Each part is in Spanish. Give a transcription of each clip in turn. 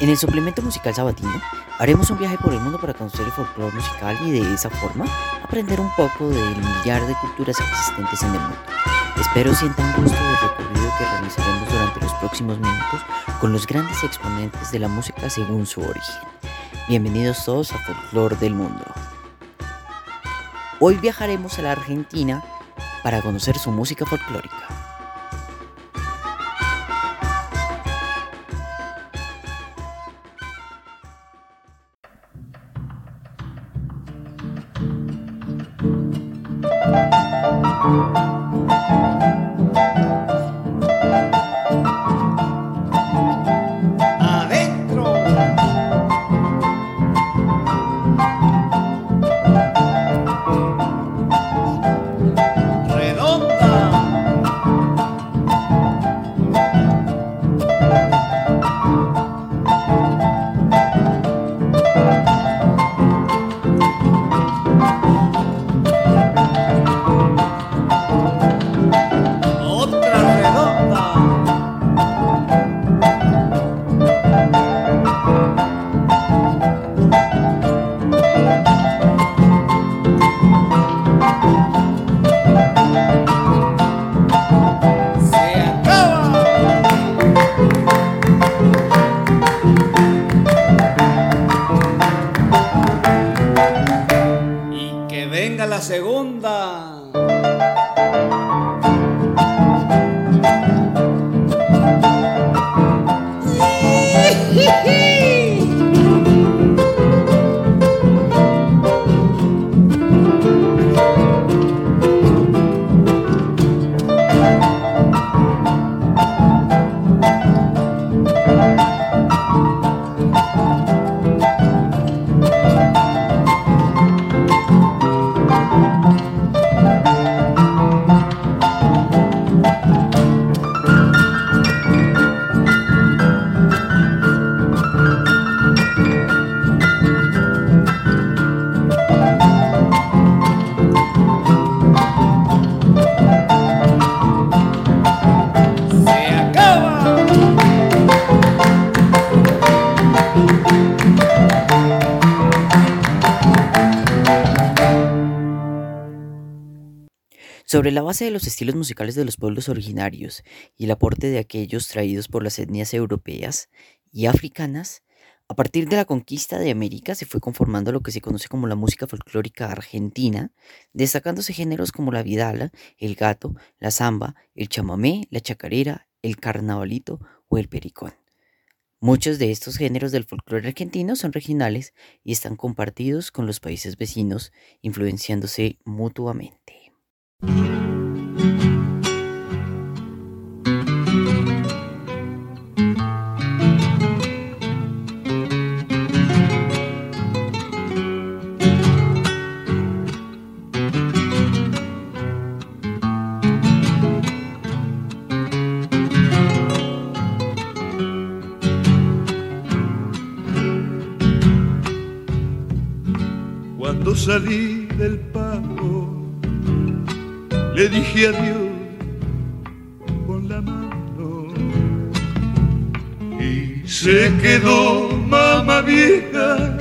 En el suplemento musical sabatino haremos un viaje por el mundo para conocer el folclore musical y de esa forma aprender un poco del millar de culturas existentes en el mundo. Espero sientan gusto del recorrido que realizaremos durante los próximos minutos con los grandes exponentes de la música según su origen. Bienvenidos todos a Folklore del Mundo. Hoy viajaremos a la Argentina para conocer su música folclórica. Sobre la base de los estilos musicales de los pueblos originarios y el aporte de aquellos traídos por las etnias europeas y africanas, a partir de la conquista de América se fue conformando lo que se conoce como la música folclórica argentina, destacándose géneros como la vidala, el gato, la samba, el chamamé, la chacarera, el carnavalito o el pericón. Muchos de estos géneros del folclore argentino son regionales y están compartidos con los países vecinos, influenciándose mutuamente. Cuando salí adiós con la mano. Y se quedó mamá vieja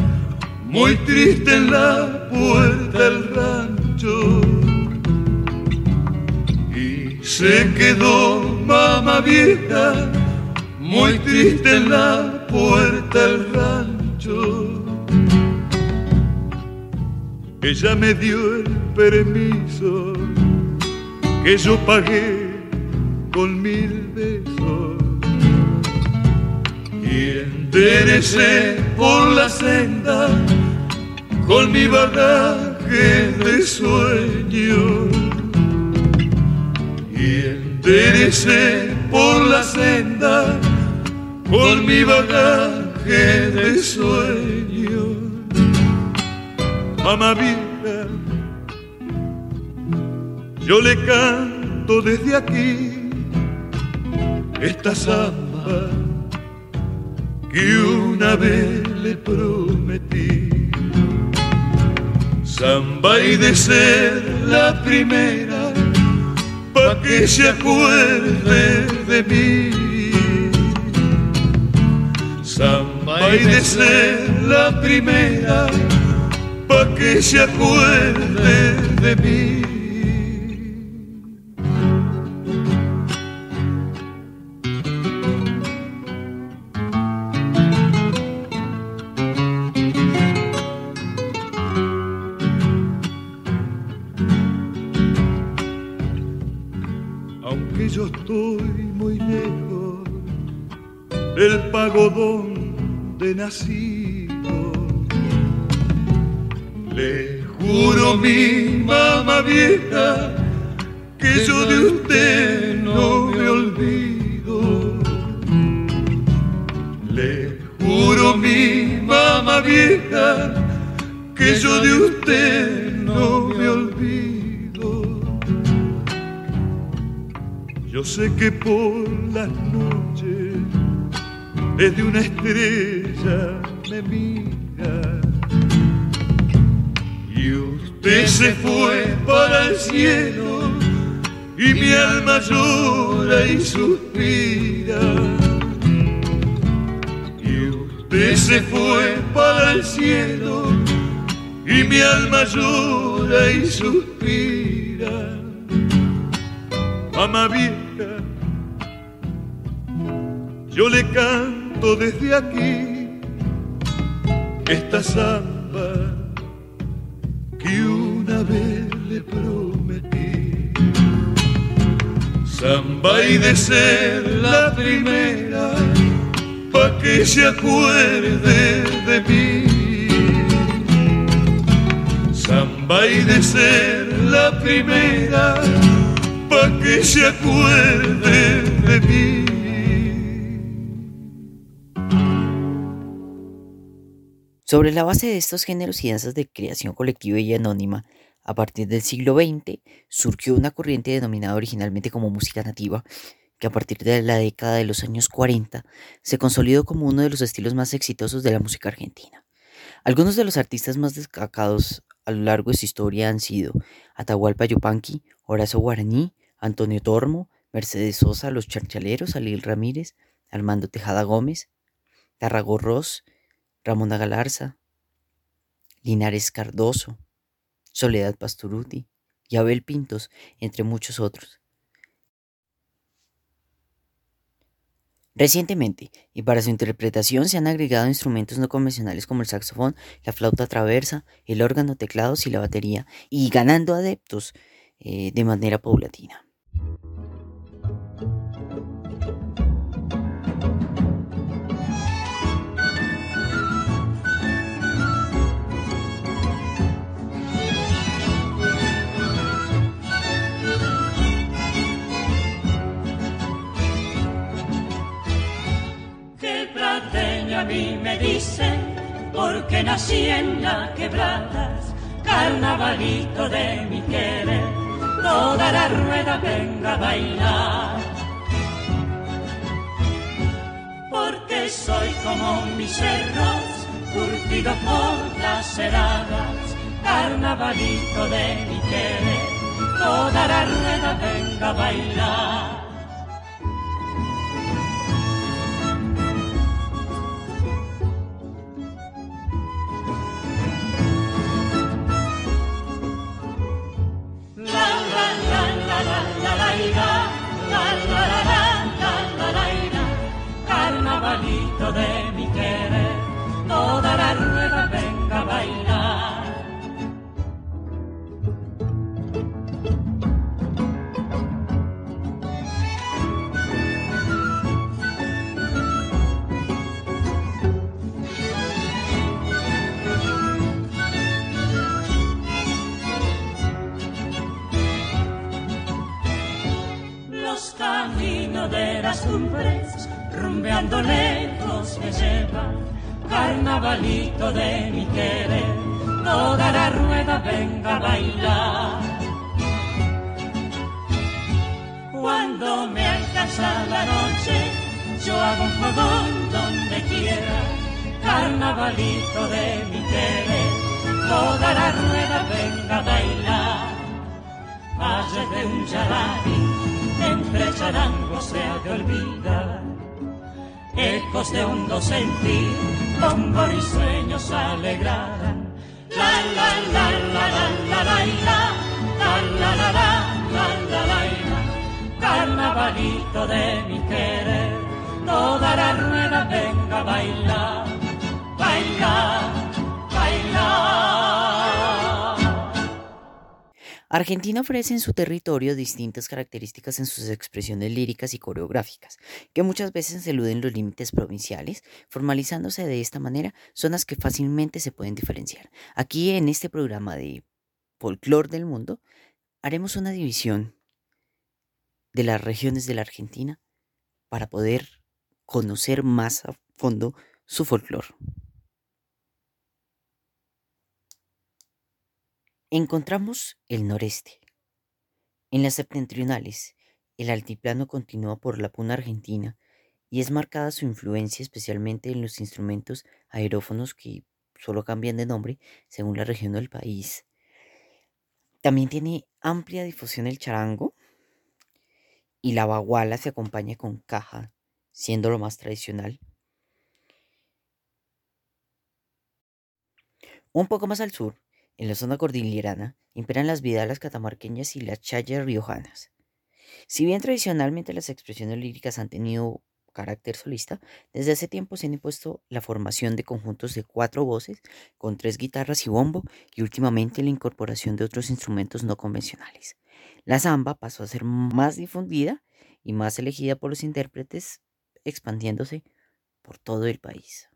muy triste en la puerta del rancho. Y se quedó mamá vieja muy triste en la puerta del rancho. Ella me dio el permiso que yo pagué con mil besos. Y enderecé por la senda con mi bagaje de sueño y enderecé por la senda con mi bagaje de sueño mamá vida yo le canto desde aquí esta samba que una vez le prometí. Samba y de ser la primera, pa' que se acuerde de mí. Samba hay de ser la primera pa' que se acuerde de mí. Del pagodón de nacido, le juro mi mamá vieja que yo de usted no me olvido. Le juro mi mamá vieja que yo de usted no me olvido. Yo sé que por las noches desde una estrella me mira. Y usted se fue para el cielo y mi alma llora y suspira. Y usted se fue para el cielo y mi alma llora y suspira. Mamá vieja yo le canto desde aquí esta samba que una vez le prometí. Samba y de ser la primera, pa' que se acuerde de mí. Samba y de ser la primera, pa' que se acuerde de mí. Sobre la base de estos géneros y danzas de creación colectiva y anónima, a partir del siglo XX surgió una corriente denominada originalmente como música nativa, que a partir de la década de los años 40 se consolidó como uno de los estilos más exitosos de la música argentina. Algunos de los artistas más destacados a lo largo de su historia han sido Atahualpa Yupanqui, Horacio Guaraní, Antonio Tormo, Mercedes Sosa, Los Charchaleros, Alil Ramírez, Armando Tejada Gómez, Tarrago Ross, Ramona Galarza, Linares Cardoso, Soledad Pastoruti y Abel Pintos, entre muchos otros. Recientemente, y para su interpretación se han agregado instrumentos no convencionales como el saxofón, la flauta traversa, el órgano, teclados y la batería, y ganando adeptos eh, de manera paulatina. Mí me dicen, porque nací en las quebradas, carnavalito de mi querer, toda la rueda venga a bailar. Porque soy como mis cerros, curtido por las heladas, carnavalito de mi querer, toda la rueda venga a bailar. Carnavalito de mi querer, toda la rueda venga a bailar. Rumbeando lejos me llevan, carnavalito de mi querer, toda la rueda venga a bailar. Cuando me alcanza la noche, yo hago un fogón donde quiera, carnavalito de mi querer, toda la rueda venga a bailar. Valles de un yararí, entre charangos se ha de olvidar. ecos de hondo sentir, con sueños alegrarán. La la la la la la la la la la la la la carnavalito de mi querer, toda la rueda venga a bailar, bailar. Argentina ofrece en su territorio distintas características en sus expresiones líricas y coreográficas, que muchas veces eluden los límites provinciales, formalizándose de esta manera zonas que fácilmente se pueden diferenciar. Aquí en este programa de Folklore del Mundo haremos una división de las regiones de la Argentina para poder conocer más a fondo su folclore. Encontramos el noreste. En las septentrionales, el altiplano continúa por la puna argentina y es marcada su influencia especialmente en los instrumentos aerófonos que solo cambian de nombre según la región del país. También tiene amplia difusión el charango y la baguala se acompaña con caja, siendo lo más tradicional. Un poco más al sur, en la zona cordillerana imperan las vidalas catamarqueñas y las chayas riojanas. Si bien tradicionalmente las expresiones líricas han tenido carácter solista, desde hace tiempo se han impuesto la formación de conjuntos de cuatro voces con tres guitarras y bombo y últimamente la incorporación de otros instrumentos no convencionales. La samba pasó a ser más difundida y más elegida por los intérpretes, expandiéndose por todo el país.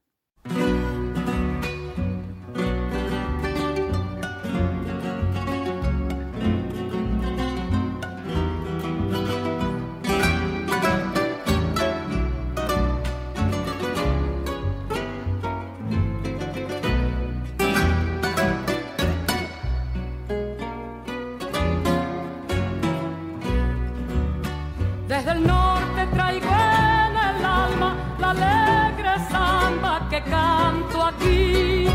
del norte traigo en el alma la alegre samba que canto aquí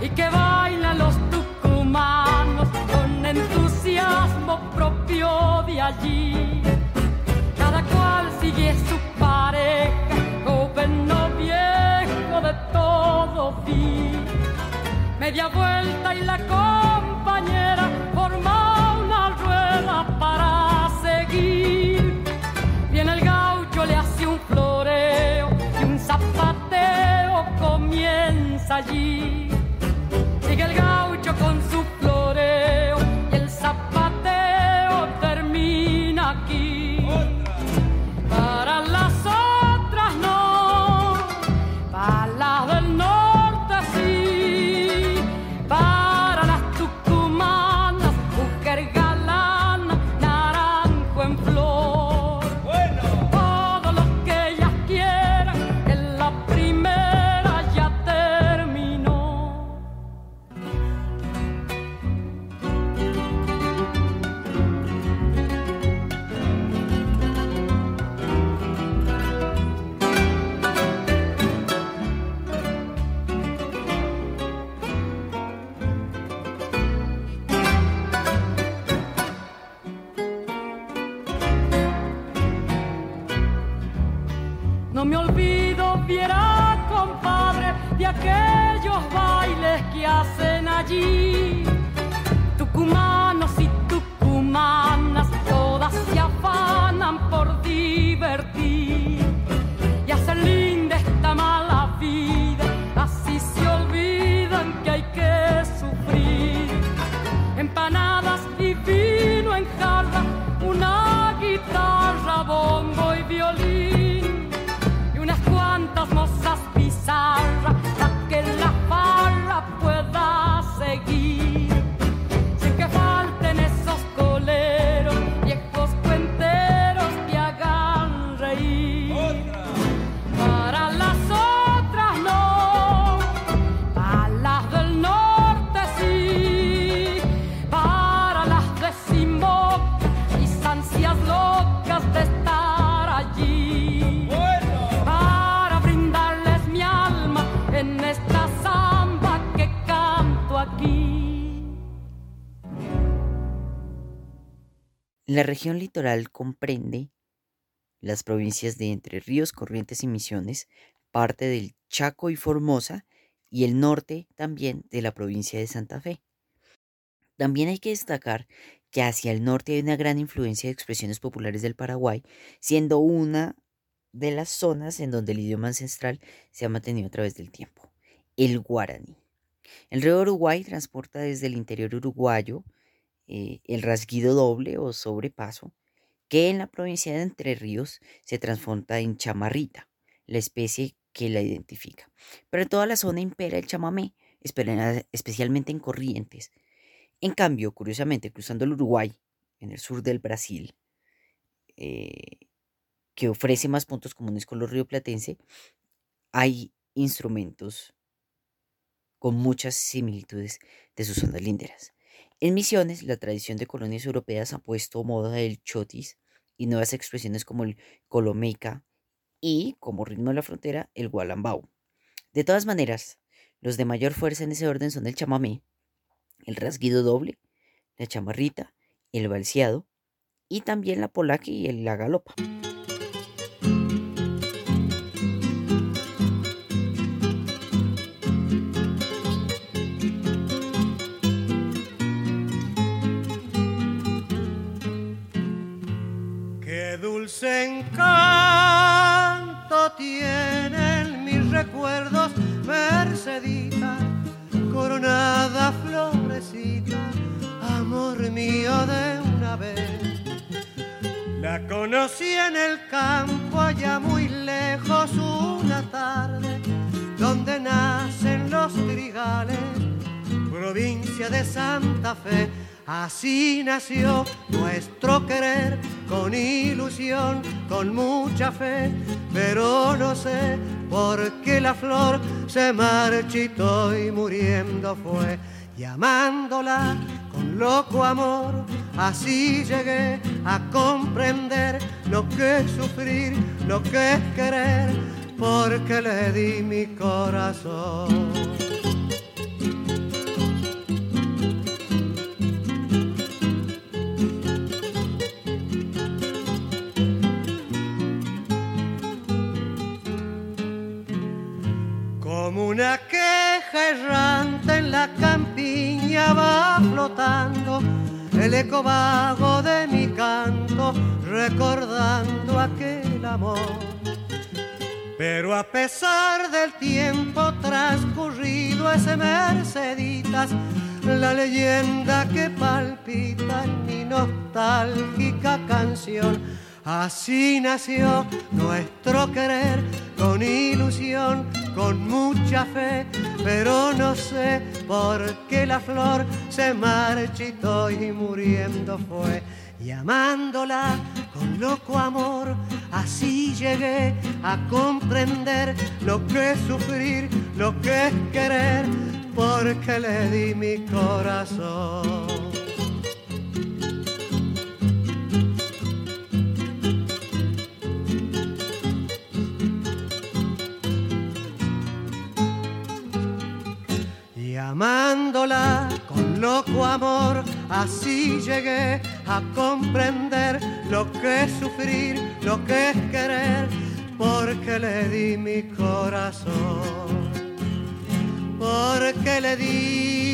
y que bailan los tucumanos con entusiasmo propio de allí. Cada cual sigue su pareja, joven o viejo de todo fin. Media vuelta y la cosa allí región litoral comprende las provincias de Entre Ríos, Corrientes y Misiones, parte del Chaco y Formosa y el norte también de la provincia de Santa Fe. También hay que destacar que hacia el norte hay una gran influencia de expresiones populares del Paraguay, siendo una de las zonas en donde el idioma ancestral se ha mantenido a través del tiempo, el guaraní. El río Uruguay transporta desde el interior uruguayo eh, el rasguido doble o sobrepaso, que en la provincia de Entre Ríos se transforma en chamarrita, la especie que la identifica. Pero en toda la zona impera el chamamé, especialmente en corrientes, en cambio, curiosamente, cruzando el Uruguay, en el sur del Brasil, eh, que ofrece más puntos comunes con los rioplatense, hay instrumentos con muchas similitudes de sus zonas linderas. En Misiones, la tradición de colonias europeas ha puesto moda del chotis y nuevas expresiones como el colomeca y, como ritmo de la frontera, el gualambao. De todas maneras, los de mayor fuerza en ese orden son el chamamé, el rasguido doble, la chamarrita, el balseado y también la polaca y la galopa. Coronada florecita, amor mío de una vez. La conocí en el campo allá muy lejos una tarde, donde nacen los trigales, provincia de Santa Fe. Así nació nuestro querer, con ilusión, con mucha fe, pero no sé por qué la flor se marchitó y muriendo fue, llamándola con loco amor. Así llegué a comprender lo que es sufrir, lo que es querer, porque le di mi corazón. Una queja errante en la campiña va flotando el eco vago de mi canto, recordando aquel amor. Pero a pesar del tiempo transcurrido, ese Merceditas, la leyenda que palpita en mi nostálgica canción. Así nació nuestro querer con ilusión, con mucha fe, pero no sé por qué la flor se marchitó y muriendo fue. Llamándola con loco amor, así llegué a comprender lo que es sufrir, lo que es querer, porque le di mi corazón. Amándola con loco amor, así llegué a comprender lo que es sufrir, lo que es querer, porque le di mi corazón, porque le di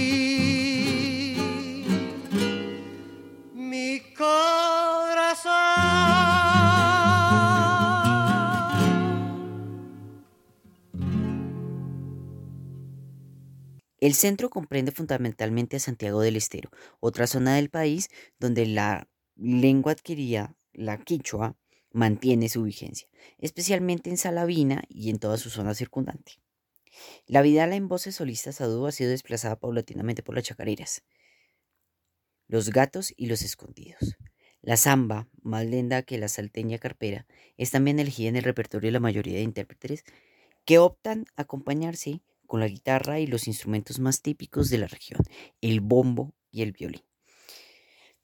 El centro comprende fundamentalmente a Santiago del Estero, otra zona del país donde la lengua adquirida, la quichua, mantiene su vigencia, especialmente en Salavina y en toda su zona circundante. La vidala en voces solistas adú ha sido desplazada paulatinamente por las chacareras, los gatos y los escondidos. La samba, más lenta que la salteña carpera, es también elegida en el repertorio de la mayoría de intérpretes que optan a acompañarse con la guitarra y los instrumentos más típicos de la región, el bombo y el violín.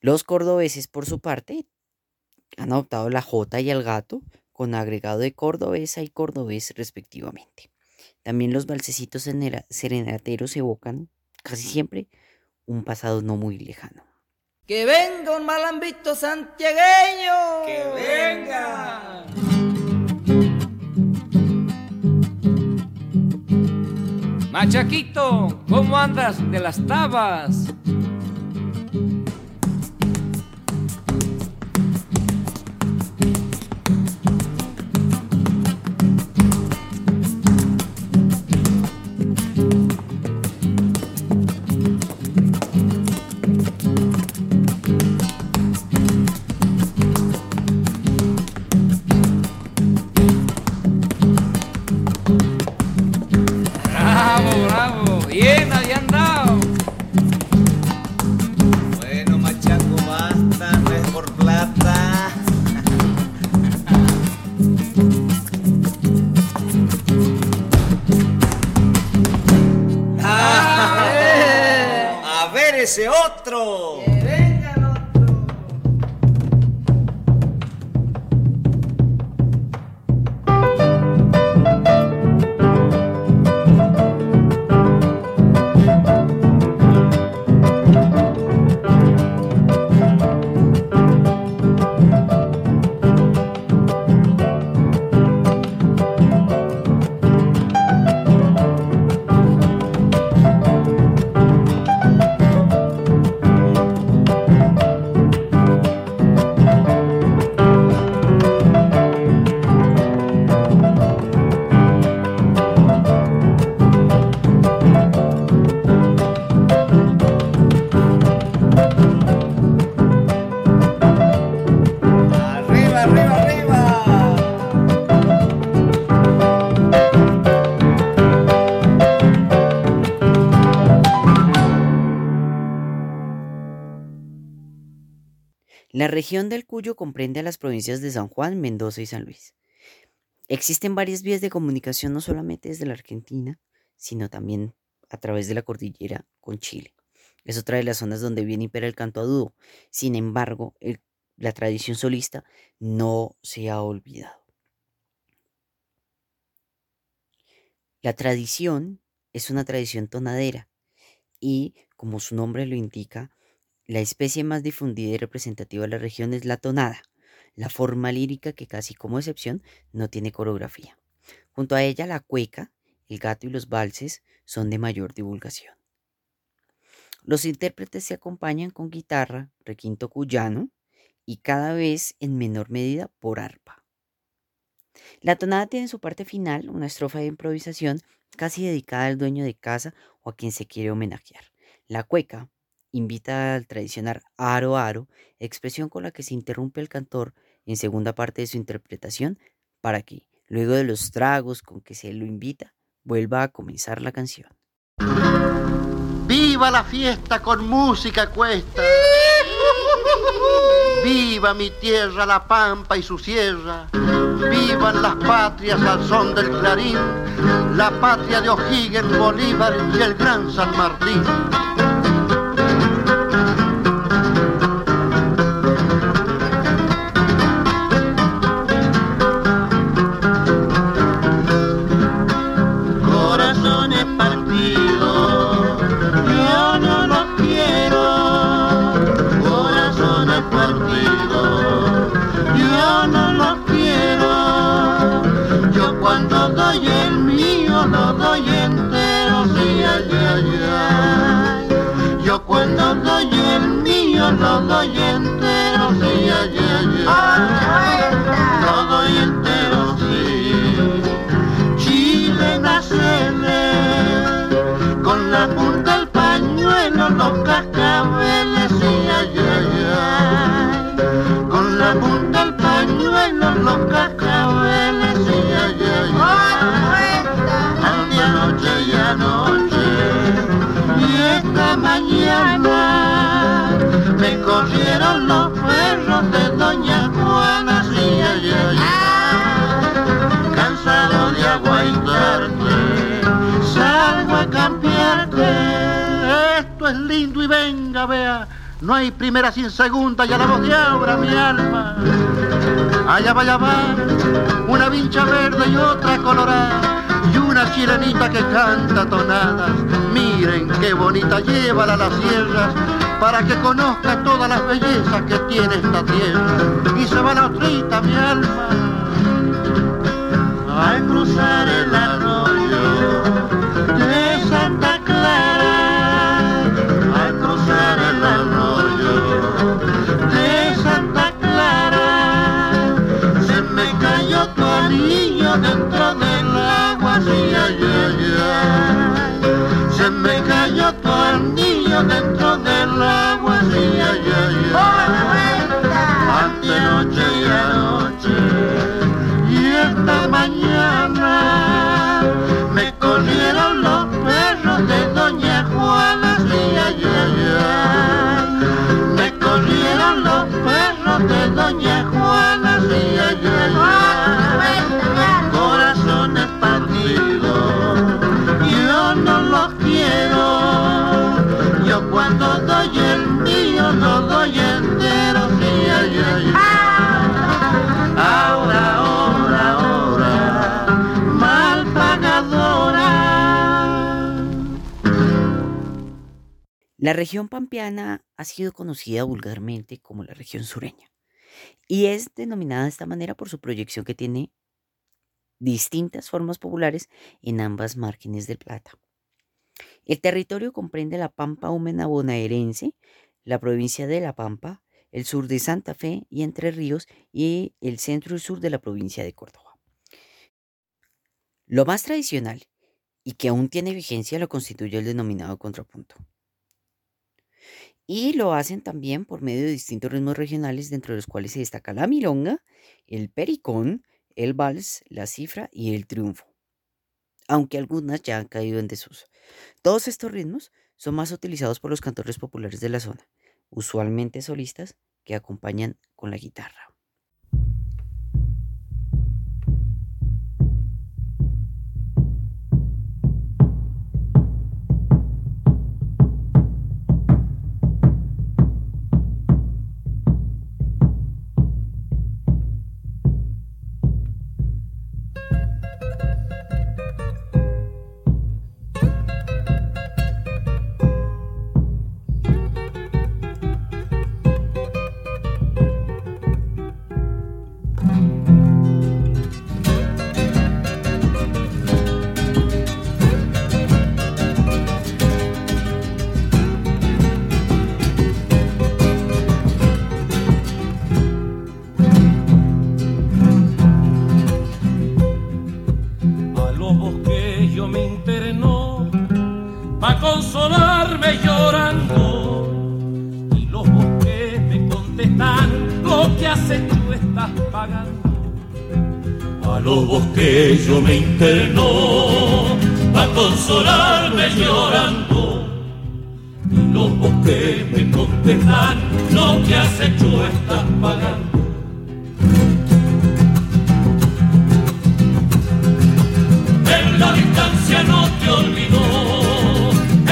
Los cordobeses, por su parte, han adoptado la jota y el gato con agregado de cordobesa y cordobés respectivamente. También los balsecitos serenateros evocan casi siempre un pasado no muy lejano. Que venga un malambito santiagueño. Que venga. Machaquito, ¿cómo andas de las tabas? Ese otro. La región del Cuyo comprende a las provincias de San Juan, Mendoza y San Luis. Existen varias vías de comunicación no solamente desde la Argentina, sino también a través de la cordillera con Chile. Es otra de las zonas donde viene impera el canto a dúo. Sin embargo, la tradición solista no se ha olvidado. La tradición es una tradición tonadera y, como su nombre lo indica, la especie más difundida y representativa de la región es la tonada, la forma lírica que casi como excepción no tiene coreografía. Junto a ella la cueca, el gato y los valses son de mayor divulgación. Los intérpretes se acompañan con guitarra, requinto cuyano y cada vez en menor medida por arpa. La tonada tiene en su parte final una estrofa de improvisación casi dedicada al dueño de casa o a quien se quiere homenajear. La cueca invita al tradicional aro aro, expresión con la que se interrumpe el cantor en segunda parte de su interpretación para que, luego de los tragos con que se lo invita, vuelva a comenzar la canción. ¡Viva la fiesta con música cuesta! ¡Viva mi tierra, la pampa y su sierra! ¡Vivan las patrias al son del clarín! La patria de O'Higgins, Bolívar y el gran San Martín. Nayen No hay primera sin segunda, ya la voz de ahora mi alma. Allá va, allá va, una vincha verde y otra colorada, y una chilenita que canta tonadas. Miren qué bonita lleva a las sierras, para que conozca todas las bellezas que tiene esta tierra. Y se va la trita mi alma al cruzar el arroyo de Santa Clara, al cruzar el arroyo de Santa Clara, se me cayó tu anillo dentro del agua, sí, ay, ay, ay. se me cayó tu anillo dentro La región pampeana ha sido conocida vulgarmente como la región sureña y es denominada de esta manera por su proyección que tiene distintas formas populares en ambas márgenes del Plata. El territorio comprende la Pampa húmeda bonaerense, la provincia de La Pampa, el sur de Santa Fe y Entre Ríos y el centro y sur de la provincia de Córdoba. Lo más tradicional y que aún tiene vigencia lo constituye el denominado contrapunto. Y lo hacen también por medio de distintos ritmos regionales, dentro de los cuales se destaca la milonga, el pericón, el vals, la cifra y el triunfo. Aunque algunas ya han caído en desuso. Todos estos ritmos son más utilizados por los cantores populares de la zona, usualmente solistas que acompañan con la guitarra. Yo me internó pa' consolarme llorando. Y los bosques me contestan lo que has hecho estás pagando. En la distancia no te olvidó,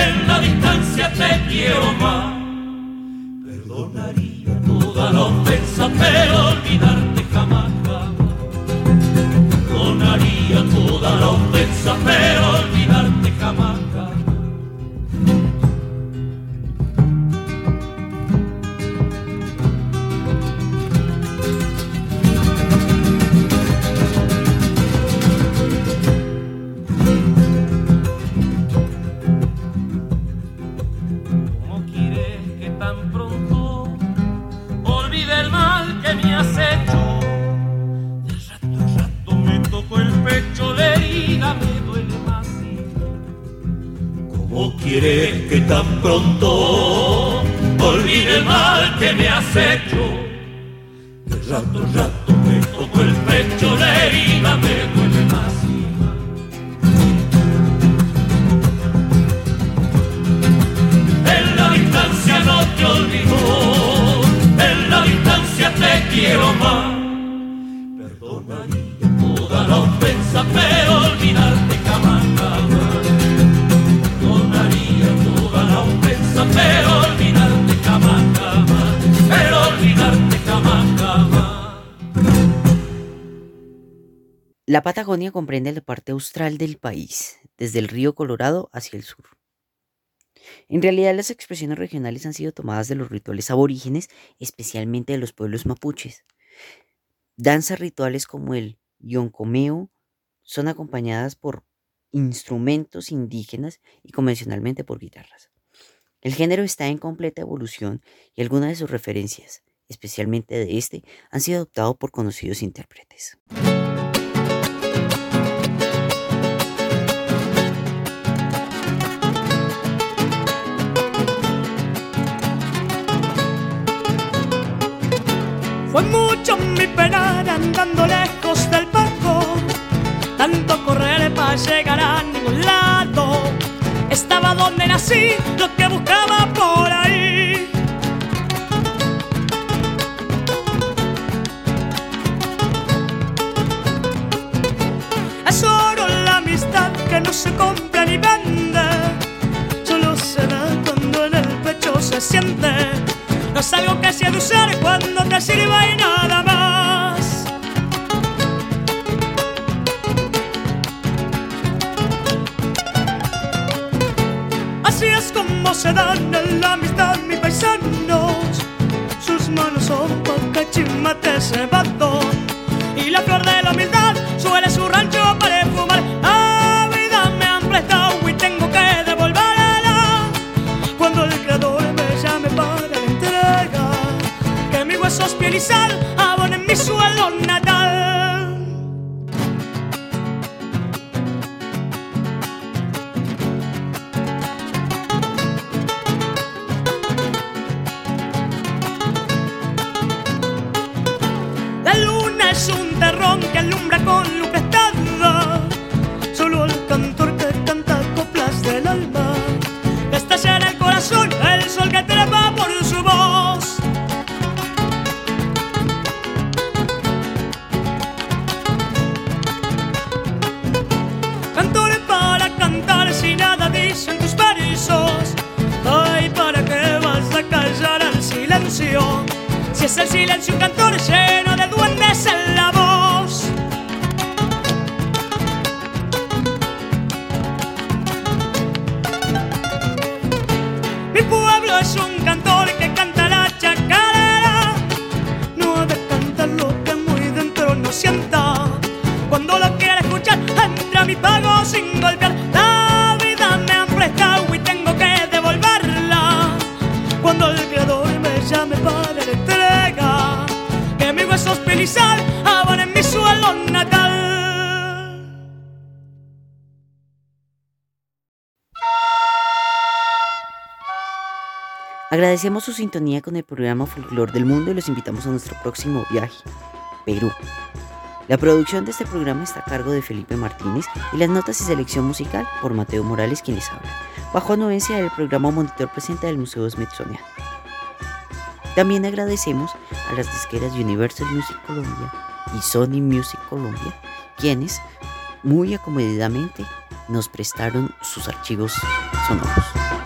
en la distancia te quiero más. Perdonaría toda la ofensa, pero ofensa, pero olvidarte quieres que tan pronto olvide el mal que me has hecho? De rato a rato me toco el pecho, la herida me duele más. En la distancia no te olvido, en la distancia te quiero más. Perdonaría toda la ofensa, pero La Patagonia comprende la parte austral del país, desde el río Colorado hacia el sur. En realidad las expresiones regionales han sido tomadas de los rituales aborígenes, especialmente de los pueblos mapuches. Danzas rituales como el yoncomeo son acompañadas por instrumentos indígenas y convencionalmente por guitarras. El género está en completa evolución y algunas de sus referencias, especialmente de este, han sido adoptados por conocidos intérpretes. Donde nací, lo que buscaba Snap up es un cantor que canta la chacarera. No ha de cantar lo que muy dentro no sienta. Cuando lo quiere escuchar, entra mi pago sin golpear. Agradecemos su sintonía con el programa Folklore del Mundo y los invitamos a nuestro próximo viaje, Perú. La producción de este programa está a cargo de Felipe Martínez y las notas y selección musical por Mateo Morales quien les habla, bajo anuencia del programa Monitor Presenta del Museo Smithsonian. También agradecemos a las disqueras Universal Music Colombia y Sony Music Colombia, quienes muy acomodadamente nos prestaron sus archivos sonoros.